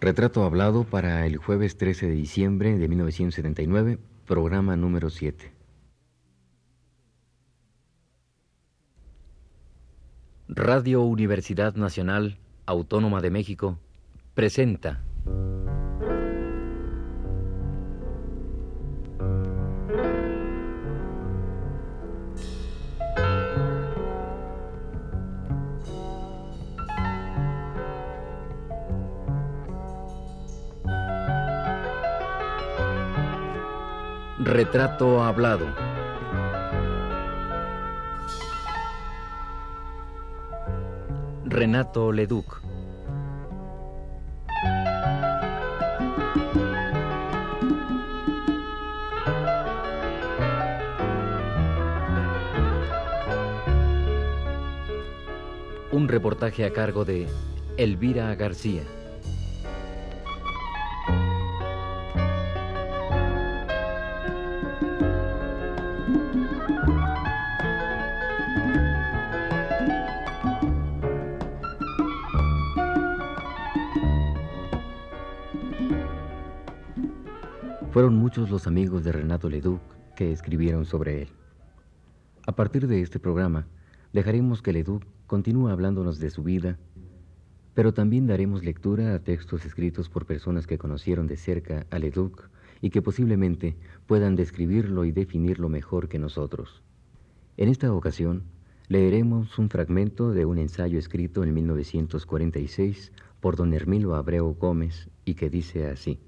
Retrato hablado para el jueves 13 de diciembre de 1979, programa número 7. Radio Universidad Nacional Autónoma de México presenta Retrato hablado. Renato Leduc. Un reportaje a cargo de Elvira García. Fueron muchos los amigos de Renato Leduc que escribieron sobre él. A partir de este programa, dejaremos que Leduc continúe hablándonos de su vida, pero también daremos lectura a textos escritos por personas que conocieron de cerca a Leduc y que posiblemente puedan describirlo y definirlo mejor que nosotros. En esta ocasión, leeremos un fragmento de un ensayo escrito en 1946 por don Hermilo Abreu Gómez y que dice así.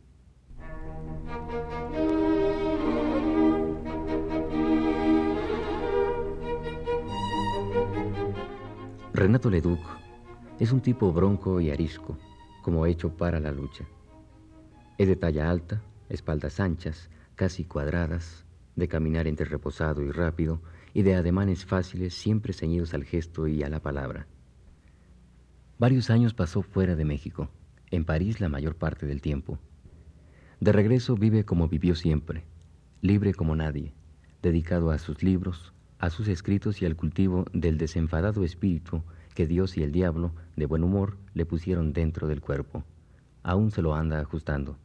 Renato Leduc es un tipo bronco y arisco, como hecho para la lucha. Es de talla alta, espaldas anchas, casi cuadradas, de caminar entre reposado y rápido, y de ademanes fáciles siempre ceñidos al gesto y a la palabra. Varios años pasó fuera de México, en París la mayor parte del tiempo. De regreso vive como vivió siempre, libre como nadie, dedicado a sus libros, a sus escritos y al cultivo del desenfadado espíritu que Dios y el diablo, de buen humor, le pusieron dentro del cuerpo. Aún se lo anda ajustando.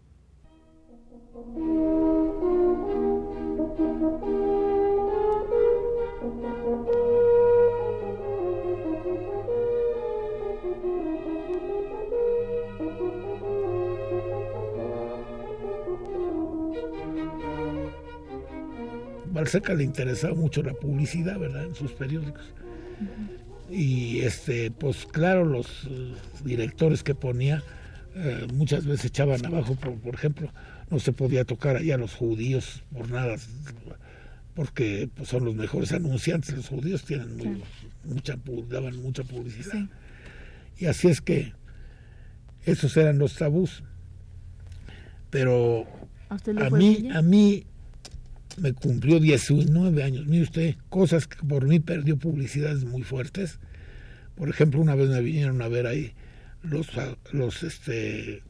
Balseca le interesaba mucho la publicidad, ¿verdad? En sus periódicos. Y este, pues claro, los eh, directores que ponía eh, muchas veces echaban abajo, por, por, ejemplo, no se podía tocar allá a los judíos por nada, porque pues, son los mejores anunciantes, los judíos tienen mucha, daban mucha publicidad. Y así es que esos eran los tabús. Pero a, mí, a mí me cumplió 19 años. Mire usted, cosas que por mí perdió publicidades muy fuertes. Por ejemplo, una vez me vinieron a ver ahí los, los, este,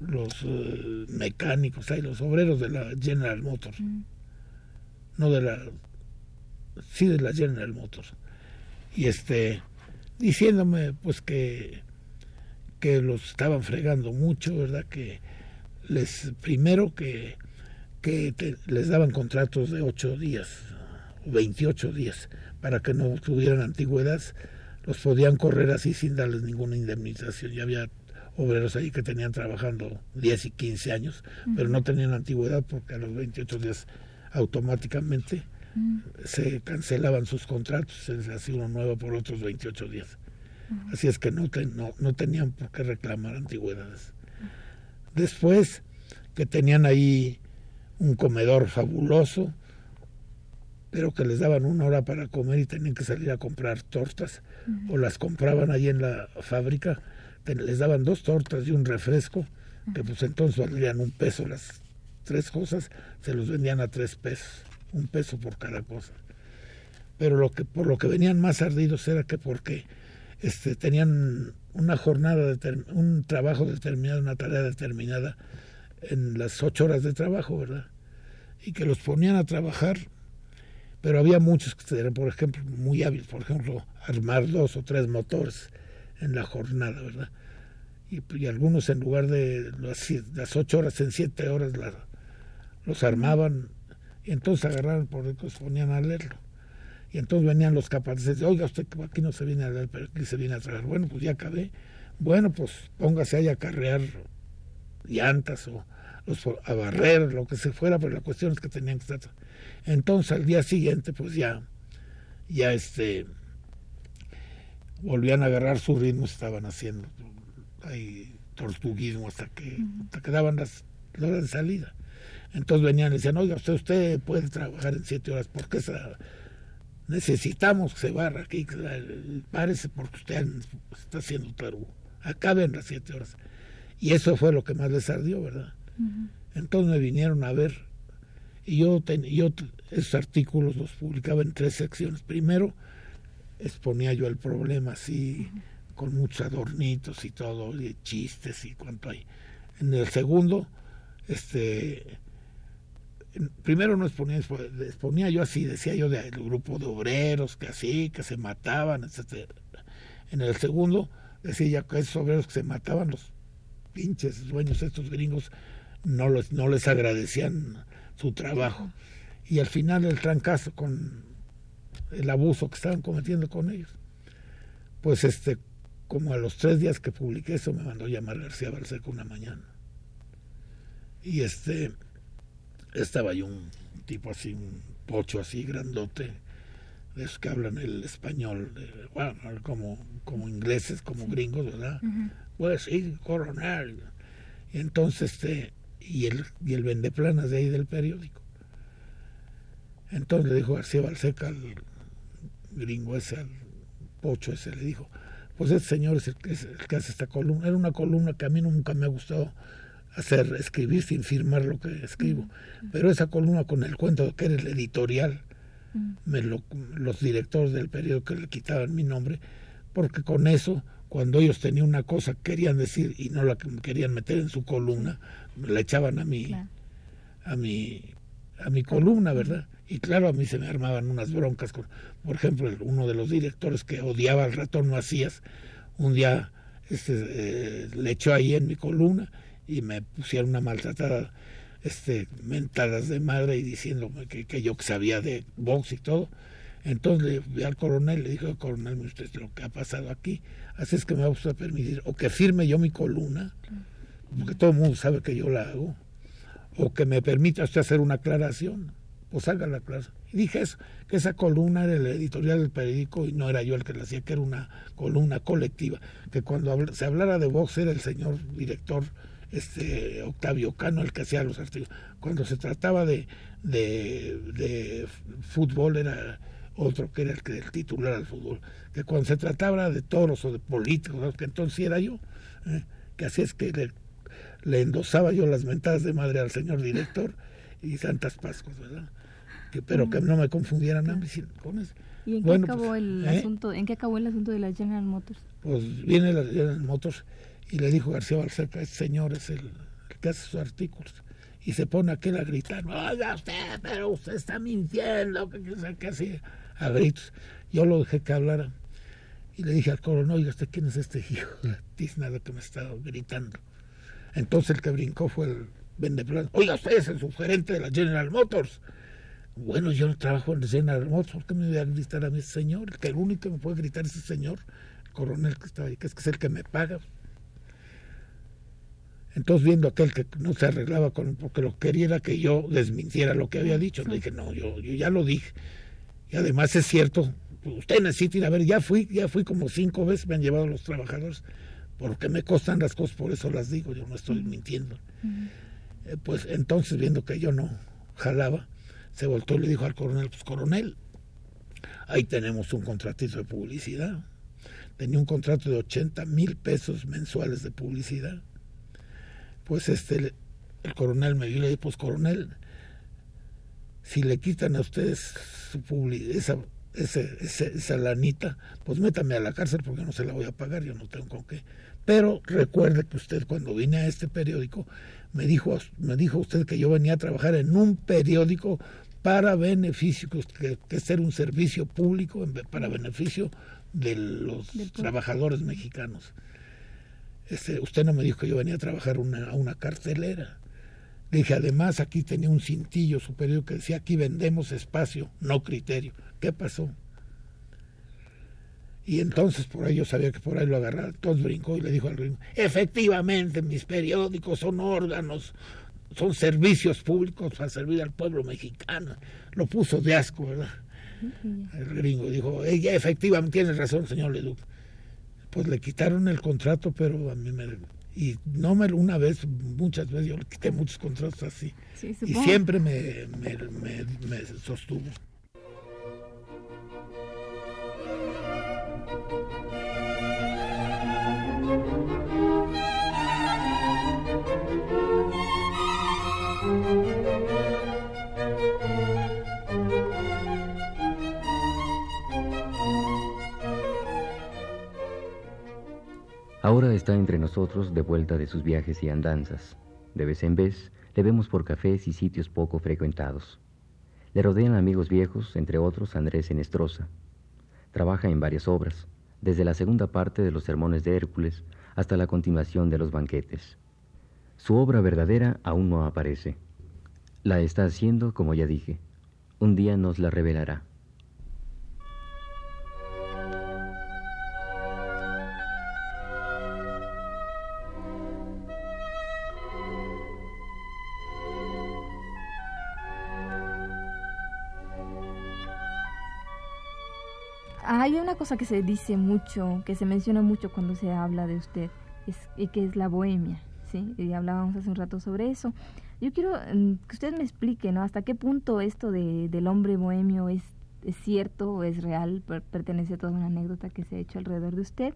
los uh, mecánicos, ahí, los obreros de la General Motors. Mm. No de la, sí de la General Motors. Y este, diciéndome pues que, que los estaban fregando mucho, ¿verdad? Que les, primero que que les daban contratos de 8 días, 28 días, para que no tuvieran antigüedad, los podían correr así sin darles ninguna indemnización. Ya había obreros ahí que tenían trabajando 10 y 15 años, pero no tenían antigüedad porque a los 28 días automáticamente se cancelaban sus contratos, se les hacía uno nuevo por otros 28 días. Así es que no, no, no tenían por qué reclamar antigüedades. Después que tenían ahí un comedor fabuloso, pero que les daban una hora para comer y tenían que salir a comprar tortas, o las compraban ahí en la fábrica, les daban dos tortas y un refresco, que pues entonces valían un peso las tres cosas, se los vendían a tres pesos, un peso por cada cosa. Pero lo que, por lo que venían más ardidos era que porque este, tenían una jornada, un trabajo determinado, una tarea determinada, en las ocho horas de trabajo, ¿verdad? Y que los ponían a trabajar, pero había muchos que eran, por ejemplo, muy hábiles, por ejemplo, armar dos o tres motores en la jornada, ¿verdad? y, algunos en lugar de las, ocho horas en siete horas los armaban y entonces agarraron por eso se ponían a leerlo. Y entonces venían los capaces, oiga, usted aquí no se viene a leer, pero aquí se viene a traer. Bueno, pues ya acabé. Bueno, pues póngase ahí a carrear llantas o a barrer, lo que se fuera, pero la cuestión es que tenían que estar. Entonces al día siguiente, pues ya, ya este, volvían a agarrar su ritmo, estaban haciendo ahí tortuguismo hasta que, hasta que daban las, horas de salida. Entonces venían y decían, oiga, usted, usted puede trabajar en siete horas, porque esa, necesitamos que se barra aquí, parece porque usted está haciendo tarugo. Acaben las siete horas. Y eso fue lo que más les ardió, ¿verdad? Entonces me vinieron a ver y yo, yo esos artículos los publicaba en tres secciones. Primero exponía yo el problema así, con muchos adornitos y todo, y chistes y cuanto hay. En el segundo, este primero no exponía, exponía yo así, decía yo del grupo de obreros que así, que se mataban, etc. En el segundo decía ya que esos obreros que se mataban, los pinches dueños estos gringos, no, los, no les agradecían su trabajo. Y al final el trancazo con el abuso que estaban cometiendo con ellos. Pues este, como a los tres días que publiqué eso, me mandó llamar García Balseco una mañana. Y este, estaba yo un tipo así, un pocho así grandote, de esos que hablan el español, bueno, como, como ingleses, como gringos, ¿verdad? Pues sí, coronel. Y entonces, este, y el, y el vendeplanas de ahí del periódico. Entonces le dijo García Balseca al gringo ese, al pocho ese, le dijo, pues este señor es el, que hace esta columna. Era una columna que a mí nunca me ha gustado hacer, escribir sin firmar lo que escribo. Pero esa columna con el cuento de que era el editorial, me los directores del periódico le quitaban mi nombre, porque con eso, cuando ellos tenían una cosa que querían decir y no la querían meter en su columna, la echaban a mi, a mi, a mi columna, ¿verdad? Y claro, a mí se me armaban unas broncas. Con, por ejemplo, uno de los directores que odiaba al ratón Macías, un día este, eh, le echó ahí en mi columna y me pusieron una maltratada, este, mentadas de madre y diciéndome que, que yo sabía de box y todo. Entonces le vi al coronel, le dije, coronel, usted lo que ha pasado aquí, así es que me va a permitir, o que firme yo mi columna, porque todo el mundo sabe que yo la hago, o que me permita usted hacer una aclaración, pues haga la aclaración. Y dije eso, que esa columna era el editorial del periódico y no era yo el que la hacía, que era una columna colectiva, que cuando se hablara de Vox era el señor director este Octavio Cano el que hacía los artículos. Cuando se trataba de, de, fútbol era otro que era el, que, el titular del fútbol. Que cuando se trataba de toros o de políticos, que entonces era yo, ¿eh? que así es que le le endosaba yo las mentadas de madre al señor director y Santas Pascuas, ¿verdad? Que, pero que no me confundieran a mí con eso. ¿Y en qué, acabó pues, el ¿eh? asunto, en qué acabó el asunto de la General Motors? Pues viene la General Motors y le dijo García Barceca, este señor es el, que hace sus artículos. Y se pone aquel a gritar, oiga usted, pero usted está mintiendo, que, que así, a gritos. Yo lo dejé que hablara. Y le dije al coronel, oiga, ¿usted quién es este hijo de tiznada que me está gritando? Entonces el que brincó fue el vendedor. Oiga, usted es el subgerente de la General Motors. Bueno, yo no trabajo en la General Motors, ¿por qué me voy a gritar a mi señor? El que el único que me puede gritar es el señor, el coronel que está ahí, que es, que es el que me paga. Entonces, viendo aquel que no se arreglaba con porque lo quería era que yo desmintiera lo que había dicho, le dije, no, yo, yo ya lo dije. Y además es cierto, usted necesita ir a ver, ya fui, ya fui como cinco veces, me han llevado los trabajadores porque me costan las cosas, por eso las digo, yo no estoy mintiendo. Eh, pues entonces, viendo que yo no jalaba, se voltó y le dijo al coronel, pues coronel, ahí tenemos un contratito de publicidad. Tenía un contrato de 80 mil pesos mensuales de publicidad. Pues este, el coronel me vio y le dijo, pues coronel, si le quitan a ustedes su esa, ese, esa lanita, pues métame a la cárcel porque no se la voy a pagar, yo no tengo con qué. Pero recuerde que usted cuando vine a este periódico me dijo, me dijo usted que yo venía a trabajar en un periódico para beneficio, que, que ser un servicio público para beneficio de los trabajadores mexicanos. este, usted no me dijo que yo venía a trabajar una, a una cartelera. Le dije, además aquí tenía un cintillo superior que decía, aquí vendemos espacio, no criterio. ¿Qué pasó? Y entonces por ahí yo sabía que por ahí lo agarraba. Entonces brincó y le dijo al gringo, efectivamente mis periódicos son órganos, son servicios públicos para servir al pueblo mexicano. Lo puso de asco, ¿verdad? El gringo dijo, efectivamente tiene razón, señor Leduc. Pues le quitaron el contrato, pero a mí me... Y no me una vez, muchas veces yo le quité muchos contratos así. y siempre me, me, me sostuvo. Ahora está entre nosotros de vuelta de sus viajes y andanzas. De vez en vez le vemos por cafés y sitios poco frecuentados. Le rodean amigos viejos, entre otros Andrés Enestrosa. Trabaja en varias obras, desde la segunda parte de los sermones de Hércules hasta la continuación de los banquetes. Su obra verdadera aún no aparece. La está haciendo, como ya dije. Un día nos la revelará. Cosa que se dice mucho, que se menciona mucho cuando se habla de usted, es, y que es la bohemia, ¿sí? Y hablábamos hace un rato sobre eso. Yo quiero mm, que usted me explique, ¿no? Hasta qué punto esto de, del hombre bohemio es, es cierto o es real, pertenece a toda una anécdota que se ha hecho alrededor de usted.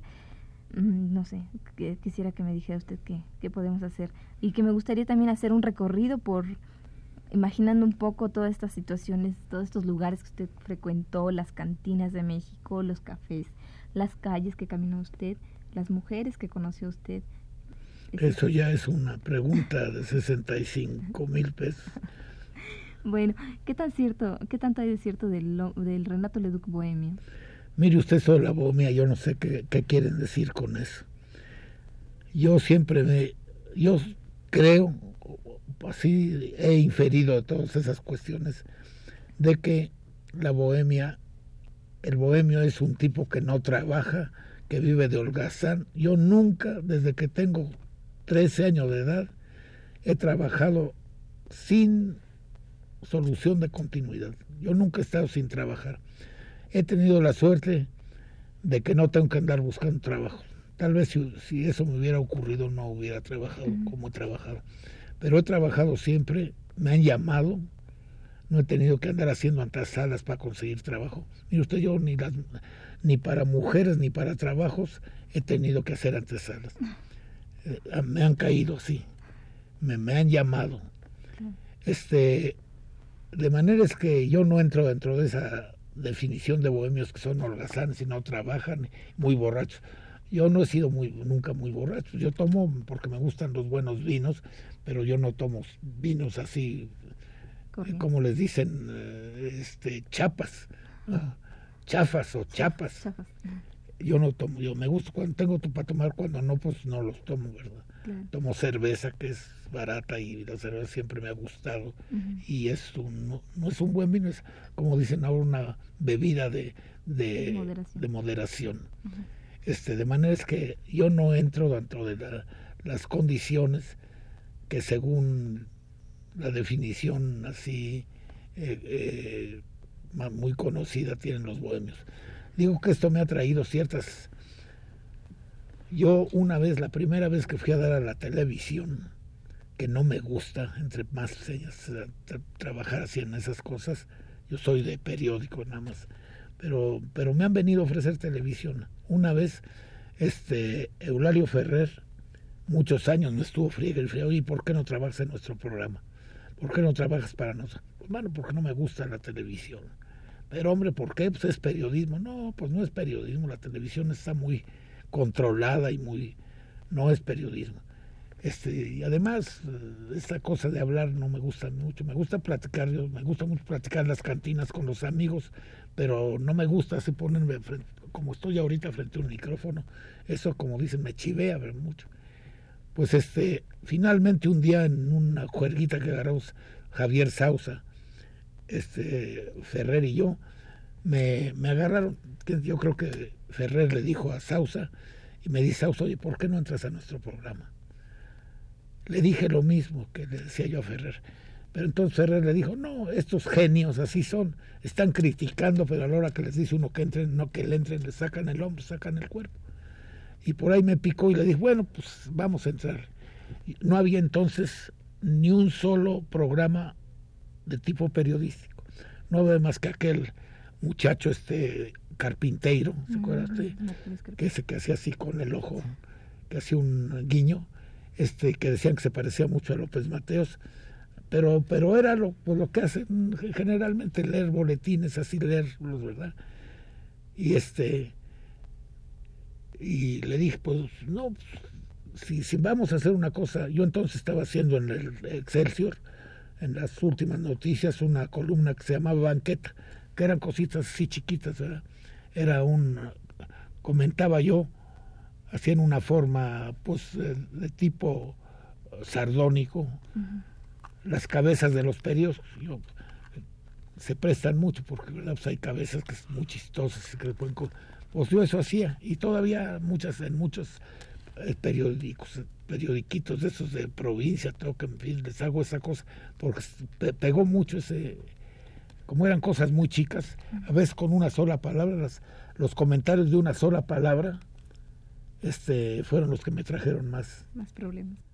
Mm, no sé, quisiera que me dijera usted qué, qué podemos hacer. Y que me gustaría también hacer un recorrido por imaginando un poco todas estas situaciones, todos estos lugares que usted frecuentó, las cantinas de México, los cafés, las calles que caminó usted, las mujeres que conoció usted. Eso ya es una pregunta de 65 mil pesos. bueno, ¿qué tan cierto, qué tanto hay de cierto del, del Renato Leduc Bohemio? Mire usted sobre la bohemia, yo no sé qué, qué quieren decir con eso. Yo siempre me, yo creo, así he inferido de todas esas cuestiones de que la bohemia, el bohemio es un tipo que no trabaja, que vive de holgazán. Yo nunca, desde que tengo 13 años de edad, he trabajado sin solución de continuidad. Yo nunca he estado sin trabajar. He tenido la suerte de que no tengo que andar buscando trabajo. Tal vez si, eso me hubiera ocurrido no hubiera trabajado como he trabajado pero he trabajado siempre, me han llamado, no he tenido que andar haciendo antesalas para conseguir trabajo. Mire usted, yo ni, las, ni para mujeres ni para trabajos he tenido que hacer antesalas. Eh, me han caído, sí, me, me han llamado. Este, de manera es que yo no entro dentro de esa definición de bohemios que son holgazanes y no trabajan, muy borrachos. Yo no he sido muy, nunca muy borracho. Yo tomo porque me gustan los buenos vinos, pero yo no tomo vinos así, como les dicen, eh, este, chapas, chafas o chapas. Yo no tomo, yo me gusta cuando tengo para tomar, cuando no, pues no los tomo, ¿verdad? Tomo cerveza que es barata y la cerveza siempre me ha gustado y es un, no, es un buen vino, es como dicen ahora una bebida de, de, moderación. este, de manera es que yo no entro dentro de las condiciones que según la definición así eh, eh, muy conocida tienen los bohemios. Digo que esto me ha traído ciertas... Yo una vez, la primera vez que fui a dar a la televisión, que no me gusta, entre más señas, trabajar así en esas cosas, yo soy de periódico nada más, pero, pero me han venido a ofrecer televisión. Una vez, este, Eulalio Ferrer, muchos años no estuvo friega el frío. ¿Y por qué no trabajas en nuestro programa? ¿Por qué no trabajas para nosotros? Pues, porque no me gusta la televisión. Pero hombre, ¿por qué? Pues es periodismo. No, pues no es periodismo. La televisión está muy controlada y muy... No es periodismo. Este, y además, eh, esta cosa de hablar no me gusta mucho. Me gusta platicar, yo, me gusta mucho platicar en las cantinas con los amigos, pero no me gusta así ponerme como estoy ahorita frente a un micrófono. Eso, como dicen, me chivea mucho Pues este, finalmente un día en una juerguita que agarramos Javier Sausa, este, Ferrer y yo, me, me agarraron, yo creo que Ferrer le dijo a Sausa, y me dice Sausa, oye, ¿por qué no entras a nuestro programa? Le dije lo mismo que le decía yo a Ferrer. Pero entonces Ferrer le dijo, no, estos genios así son, están criticando, pero a la hora que les dice uno que entren, no que le entren, le sacan el hombro, sacan el cuerpo. Y por ahí me picó y le dije, bueno, pues vamos a entrar. No había entonces ni un solo programa de tipo periodístico. No había más que aquel muchacho este carpinteiro, ¿se acuerdan? Que ese que hacía así con el ojo, que hacía un guiño, este que decían que se parecía mucho a López Mateos pero pero era lo, pues, lo que hacen generalmente leer boletines así leerlos verdad y este y le dije pues no si, si vamos a hacer una cosa yo entonces estaba haciendo en el Excelsior en las últimas noticias una columna que se llamaba banqueta que eran cositas así chiquitas ¿verdad? era un comentaba yo así en una forma pues de tipo sardónico las cabezas de los periódicos. Se prestan mucho porque pues hay cabezas que son muy chistosas que pueden pues yo eso hacía y todavía muchas en muchos eh, periódicos periodiquitos de esos de provincia tengo que en fin les hago esa cosa porque pegó mucho ese como eran cosas muy chicas a veces con una sola palabra los comentarios de una sola palabra este fueron los que me trajeron más más problemas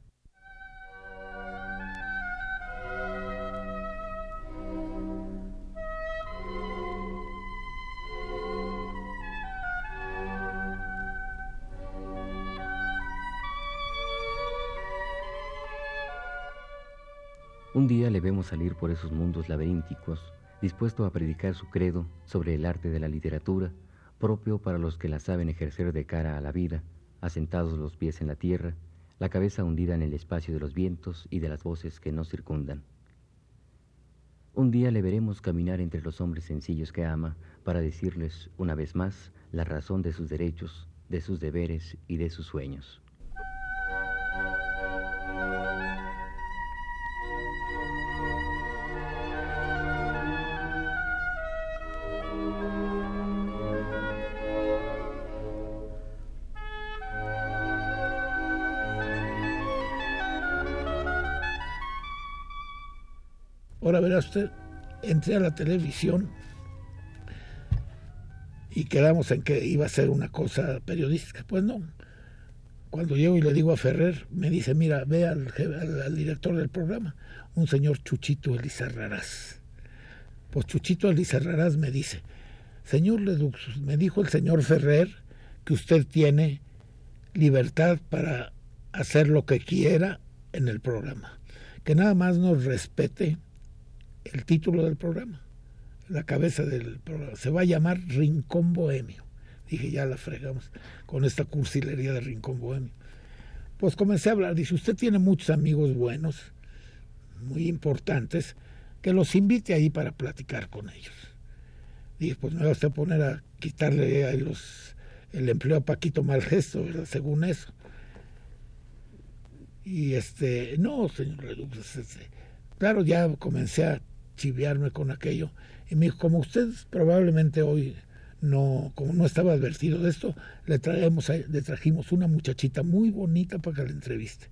Un día le vemos salir por esos mundos laberínticos, dispuesto a predicar su credo sobre el arte de la literatura, propio para los que la saben ejercer de cara a la vida, asentados los pies en la tierra, la cabeza hundida en el espacio de los vientos y de las voces que nos circundan. Un día le veremos caminar entre los hombres sencillos que ama para decirles, una vez más, la razón de sus derechos, de sus deberes y de sus sueños. Ahora verá usted, entré a la televisión y quedamos en que iba a ser una cosa periodística. Pues no. Cuando llego y le digo a Ferrer, me dice, mira, ve al, director del programa, un señor Chuchito Elizarrarás. Pues Chuchito Elizarrarás me dice, señor Ledux, me dijo el señor Ferrer que usted tiene libertad para hacer lo que quiera en el programa, que nada más nos respete el título del programa, la cabeza del programa. Se va a llamar Rincón Bohemio. Dije, ya la fregamos con esta cursilería de Rincón Bohemio. Pues comencé a hablar. Dice, usted tiene muchos amigos buenos, muy importantes, que los invite ahí para platicar con ellos. Dije, pues me va a poner a quitarle a los, el empleo a Paquito Malgesto, ¿verdad? Según eso. Y este, no, señor pues, este, claro, ya comencé a chiviarme con aquello. Y me dijo, como usted probablemente hoy no, como no estaba advertido de esto, le, traemos, le trajimos una muchachita muy bonita para que la entreviste.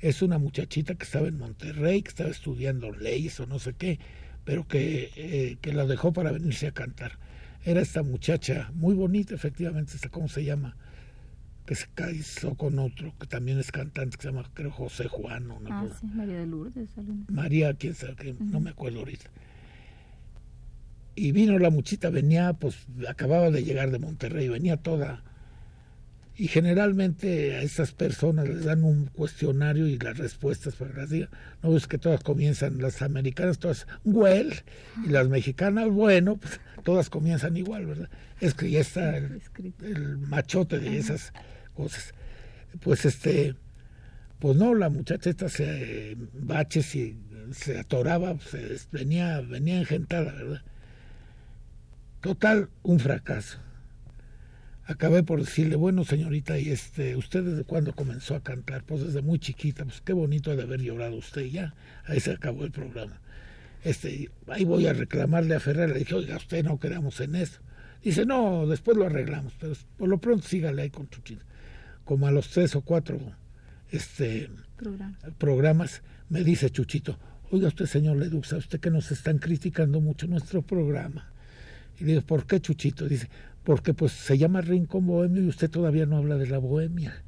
Es una muchachita que estaba en Monterrey, que estaba estudiando leyes o no sé qué, pero que, eh, que la dejó para venirse a cantar. Era esta muchacha muy bonita, efectivamente, ¿cómo se llama? Que se casó con otro que también es cantante, que se llama, creo, José Juan. No ah, sí, María de Lourdes. María, quién sabe, que no me acuerdo ahorita. Y vino la muchita, venía, pues acababa de llegar de Monterrey, venía toda. Y generalmente a estas personas les dan un cuestionario y las respuestas para las digan. No es que todas comienzan, las americanas todas, well, y las mexicanas, bueno, pues todas comienzan igual, ¿verdad? Es que ya está el, el machote de esas cosas. Pues este, pues no, la muchacha esta se baches y se atoraba, se venía, venía engentada, ¿verdad? Total, un fracaso. Acabé por decirle, bueno señorita, ¿y este, usted desde cuándo comenzó a cantar? Pues desde muy chiquita, pues qué bonito de haber llorado usted ya. Ahí se acabó el programa. Este, ahí voy a reclamarle a Ferrer, le dije, oiga, usted no quedamos en eso. Dice, no, después lo arreglamos, pero por lo pronto sígale ahí con Chuchito. Como a los tres o cuatro este, programas, me dice Chuchito, oiga usted, señor Ledux, a usted que nos están criticando mucho nuestro programa. Y le digo, ¿por qué, Chuchito? Dice, porque pues se llama Rincón Bohemio y usted todavía no habla de la bohemia.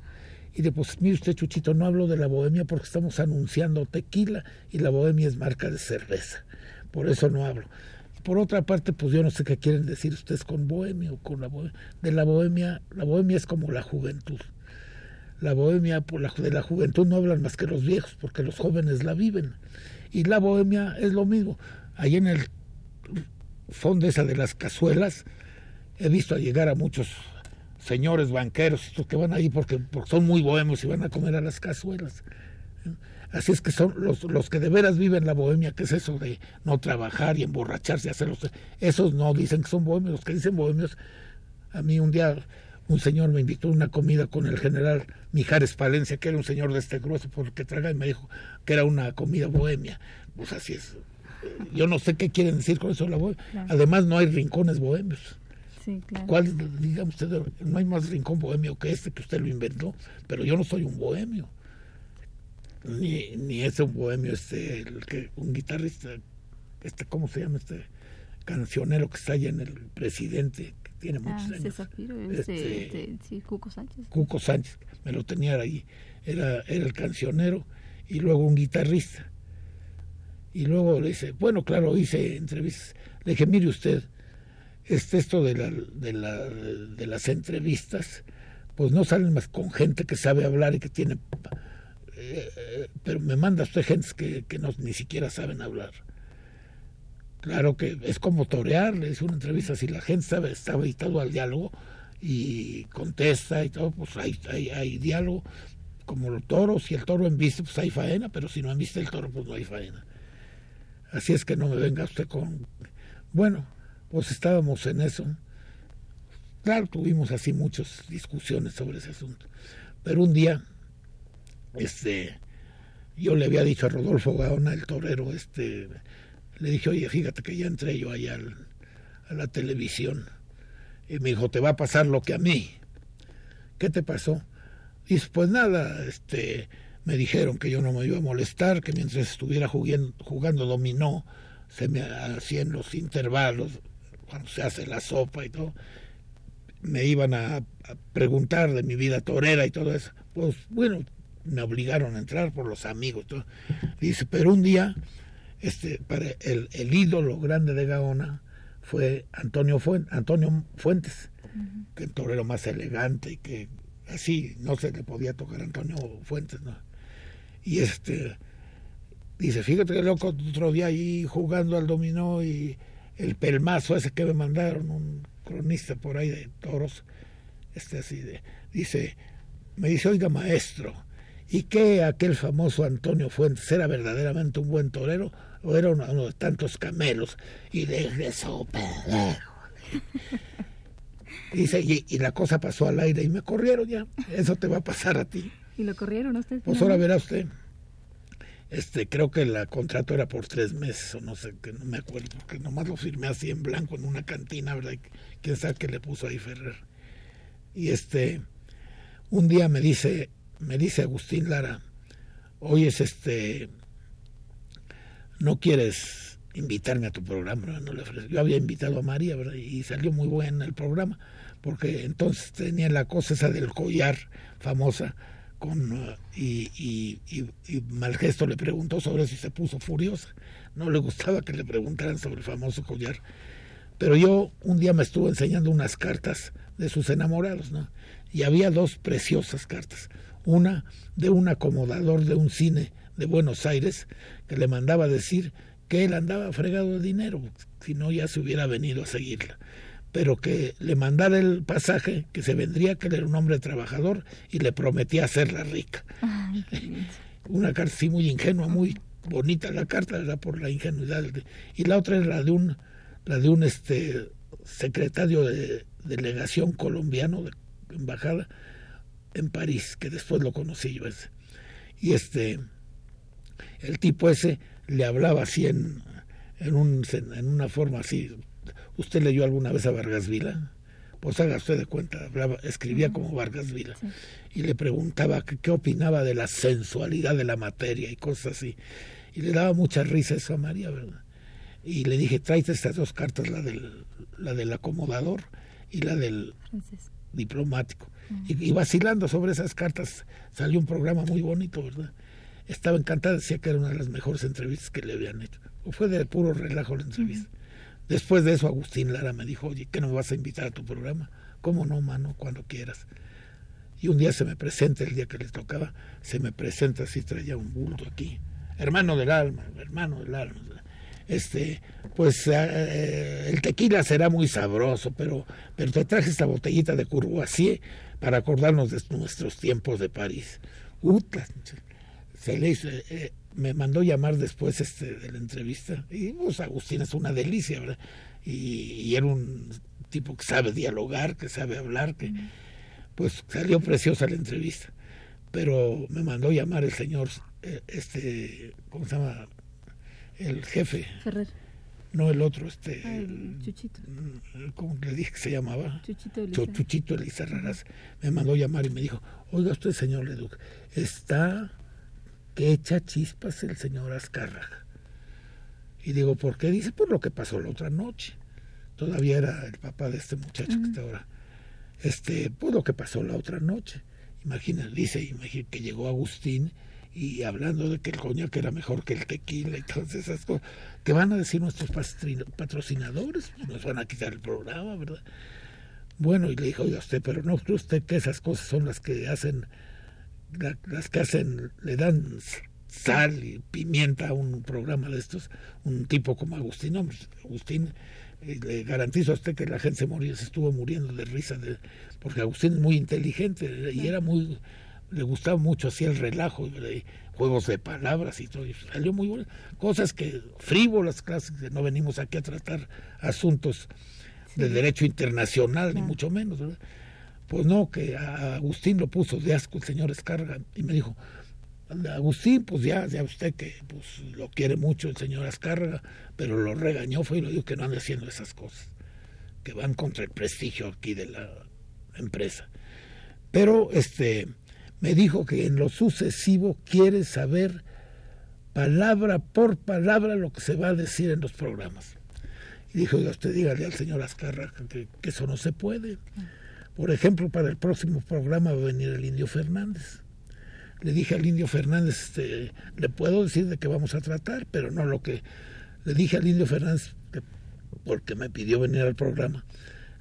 Y de pues mire usted, Chuchito, no hablo de la bohemia porque estamos anunciando tequila y la bohemia es marca de cerveza. Por eso no hablo. por otra parte, pues yo no sé qué quieren decir ustedes con bohemio, con la bohemia. De la bohemia, la bohemia es como la juventud. La bohemia, por la, de la juventud no hablan más que los viejos, porque los jóvenes la viven. Y la bohemia es lo mismo. Ahí en el fondo esa de las cazuelas, he visto llegar a muchos señores banqueros que van ahí porque, porque, son muy bohemios y van a comer a las cazuelas. Así es que son los, los que de veras viven la bohemia, que es eso de no trabajar y emborracharse y hacerlos. Esos no dicen que son bohemios, los que dicen bohemios. A mí un día un señor me invitó a una comida con el general Mijares Palencia, que era un señor de este grueso, porque traga y me dijo que era una comida bohemia. Pues así es. Yo no sé qué quieren decir con eso la bohemia. Además no hay rincones bohemios. ¿Cuál, digamos usted, no hay más rincón bohemio que este que usted lo inventó? Pero yo no soy un bohemio. Ni, ni es un bohemio, este, el que, un guitarrista, este, ¿cómo se llama este? Cancionero que está allá en el presidente, que tiene muchos ah, años. Este, este, sí, Cuco Sánchez. Cuco Sánchez, me lo tenía ahí. Era, era el cancionero y luego un guitarrista. Y luego le dice, bueno, claro, hice entrevistas. Le dije, mire usted, este, esto de, la, de, la, de las entrevistas, pues no salen más con gente que sabe hablar y que tiene... Eh, pero me manda usted gente que, que no, ni siquiera saben hablar. Claro que es como torear, es una entrevista, si la gente sabe, está habitado al diálogo y contesta y todo, pues hay, hay, hay diálogo, como los toros, si el toro embiste, pues hay faena, pero si no embiste el toro, pues no hay faena. Así es que no me venga usted con... Bueno, pues estábamos en eso. Claro, tuvimos así muchas discusiones sobre ese asunto. Pero un día, este, yo le había dicho a Rodolfo Gaona, el torero, este, le dije, oye, fíjate que ya entré yo allá a la televisión. Y me dijo, te va a pasar lo que a mí. ¿Qué te pasó? Dice, pues nada, este, me dijeron que yo no me iba a molestar, que mientras estuviera jugando, jugando dominó, se me hacían los intervalos, cuando se hace la sopa y todo, me iban a, preguntar de mi vida torera y todo eso. Pues bueno, me obligaron a entrar por los amigos. Todo. Dice, pero un día, este, para el, el ídolo grande de Gaona fue Antonio, Fuentes, Antonio Fuentes, que el torero más elegante y que así no se le podía tocar a Antonio Fuentes, ¿no? Y este, dice, fíjate que loco, otro día ahí jugando al dominó y el pelmazo ese que me mandaron, un cronista por ahí de toros, este así de, dice, me dice, oiga maestro, ¿y qué aquel famoso Antonio Fuentes era verdaderamente un buen torero o era uno, de tantos camelos? Y de eso, Dice, y, y, la cosa pasó al aire y me corrieron ya. Eso te va a pasar a ti. ¿Y lo corrieron usted? Pues ahora verá usted este creo que el contrato era por tres meses o no sé que no me acuerdo porque nomás lo firmé así en blanco en una cantina verdad quién sabe qué le puso ahí Ferrer. Y este un día me dice me dice Agustín Lara oye este no quieres invitarme a tu programa no le yo había invitado a María ¿verdad? y salió muy bueno el programa porque entonces tenía la cosa esa del collar famosa y, y, y, le preguntó sobre si se puso furiosa. No le gustaba que le preguntaran sobre el famoso collar. Pero yo un día me estuvo enseñando unas cartas de sus enamorados, ¿no? Y había dos preciosas cartas. Una de un acomodador de un cine de Buenos Aires que le mandaba decir que él andaba fregado de dinero, si no ya se hubiera venido a seguirla pero que le mandara el pasaje, que se vendría, que él era un hombre trabajador y le prometía hacerla rica. Una carta sí muy ingenua, muy bonita la carta, era por la ingenuidad. y la otra era la de un, la de un este secretario de, delegación colombiano de embajada en París, que después lo conocí yo ese. Y este, el tipo ese le hablaba así en, en, un, en una forma así. ¿Usted leyó alguna vez a Vargas Vila? Pues haga usted de cuenta, hablaba, escribía como Vargas Vila. Y le preguntaba qué opinaba de la sensualidad de la materia y cosas así. Y le daba mucha risa eso a María, ¿verdad? Y le dije, tráete estas dos cartas, la del, la del acomodador y la del diplomático. y, vacilando sobre esas cartas salió un programa muy bonito, ¿verdad? Estaba encantada, decía que era una de las mejores entrevistas que le habían hecho. Fue de puro relajo la entrevista. Después de eso, Agustín Lara me dijo, oye, ¿qué no vas a invitar a tu programa? ¿Cómo no, mano? Cuando quieras. Y un día se me presenta, el día que le tocaba, se me presenta así, traía un bulto aquí. Hermano del alma, hermano del alma. Este, pues eh, el tequila será muy sabroso, pero, pero te traje esta botellita de Courvoisier para acordarnos de nuestros tiempos de París. Uta, se le hizo, eh, me mandó llamar después este, de la entrevista y pues Agustín es una delicia, ¿verdad? Y, era un tipo que sabe dialogar, que sabe hablar, que pues salió preciosa la entrevista. Pero me mandó llamar el señor, eh, este, ¿cómo se llama? El jefe. Ferrer. No el otro, este. Ah, el Chuchito. Mm, ¿Cómo le dije que se llamaba? Chuchito Elisa. Chuchito Me mandó llamar y me dijo, oiga usted, señor Leduc, está que echa chispas el señor Azcárraga. Y digo, ¿por qué? Dice, por lo que pasó la otra noche. Todavía era el papá de este muchacho que está ahora. Este, pues lo que pasó la otra noche. Imagina, dice, imagina que llegó Agustín y hablando de que el coñac era mejor que el tequila y todas esas cosas. ¿Qué van a decir nuestros patrocinadores? Nos van a quitar el programa, ¿verdad? Bueno, y le dijo, oiga usted, pero no cree usted que esas cosas son las que hacen las que hacen, le dan sal y pimienta a un programa de estos, un tipo como Agustín. No, pues, Agustín, eh, le garantizo a usted que la gente se moría, se estuvo muriendo de risa, de, porque Agustín es muy inteligente y era muy, le gustaba mucho así el relajo, juegos de palabras y todo, y salió muy bueno. Cosas que frívolas, clases, que no venimos aquí a tratar asuntos de derecho internacional, ni mucho menos, ¿verdad? Pues no, que a Agustín lo puso de asco el señor Escarga y me dijo, Agustín, pues ya, ya usted que pues, lo quiere mucho el señor Escarga, pero lo regañó fue y lo dijo que no ande haciendo esas cosas, que van contra el prestigio aquí de la empresa. Pero este me dijo que en lo sucesivo quiere saber palabra por palabra lo que se va a decir en los programas. Y dijo, usted dígale al señor Azcárraga que eso no se puede. Por ejemplo, para el próximo programa va a venir el Indio Fernández. Le dije al Indio Fernández, este, le puedo decir de qué vamos a tratar, pero no lo que le dije al Indio Fernández, porque me pidió venir al programa,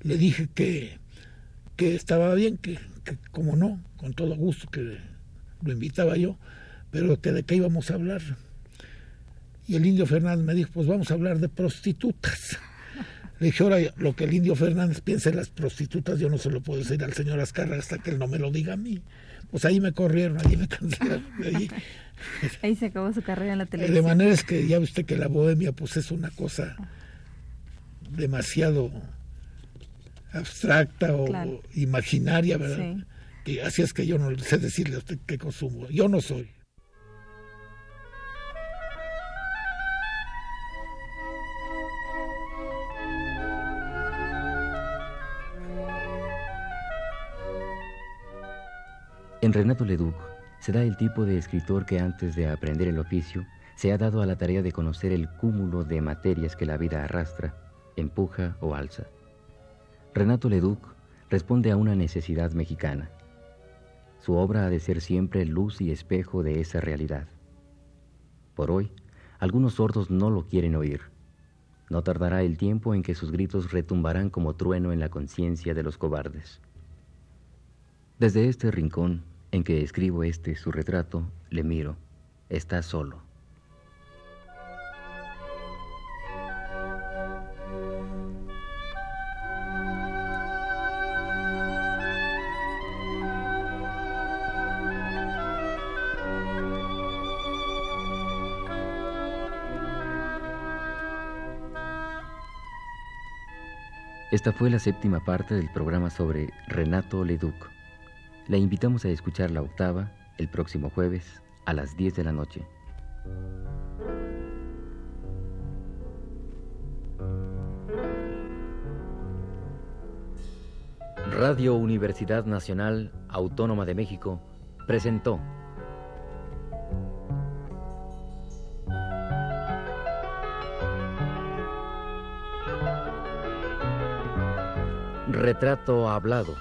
le dije que, que estaba bien, que, que como no, con todo gusto, que lo invitaba yo, pero que de qué íbamos a hablar. Y el Indio Fernández me dijo, pues vamos a hablar de prostitutas. Le dije, ahora lo que el indio Fernández piensa en las prostitutas, yo no se lo puedo decir al señor Azcarra hasta que él no me lo diga a mí. Pues ahí me corrieron, ahí me cancelaron. Ahí, ahí se acabó su carrera en la televisión. De manera es que ya viste que la bohemia pues es una cosa demasiado abstracta o imaginaria, ¿verdad? Y así es que yo no sé decirle a usted qué consumo. Yo no soy. En Renato Leduc se da el tipo de escritor que antes de aprender el oficio se ha dado a la tarea de conocer el cúmulo de materias que la vida arrastra, empuja o alza. Renato Leduc responde a una necesidad mexicana. Su obra ha de ser siempre luz y espejo de esa realidad. Por hoy, algunos sordos no lo quieren oír. No tardará el tiempo en que sus gritos retumbarán como trueno en la conciencia de los cobardes. Desde este rincón, en que escribo este su retrato, le miro. Está solo. Esta fue la séptima parte del programa sobre Renato Leduc. La invitamos a escuchar la octava el próximo jueves a las 10 de la noche. Radio Universidad Nacional Autónoma de México presentó Retrato hablado.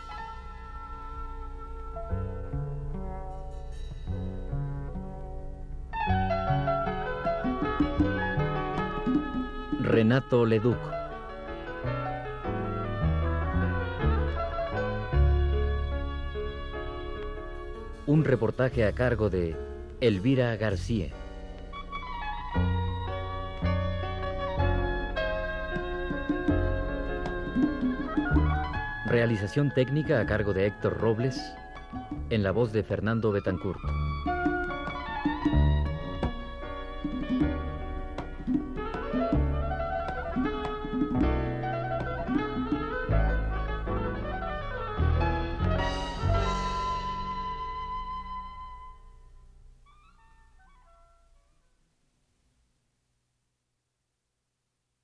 Renato Leduc. Un reportaje a cargo de Elvira García. Realización técnica a cargo de Héctor Robles, en la voz de Fernando Betancourt.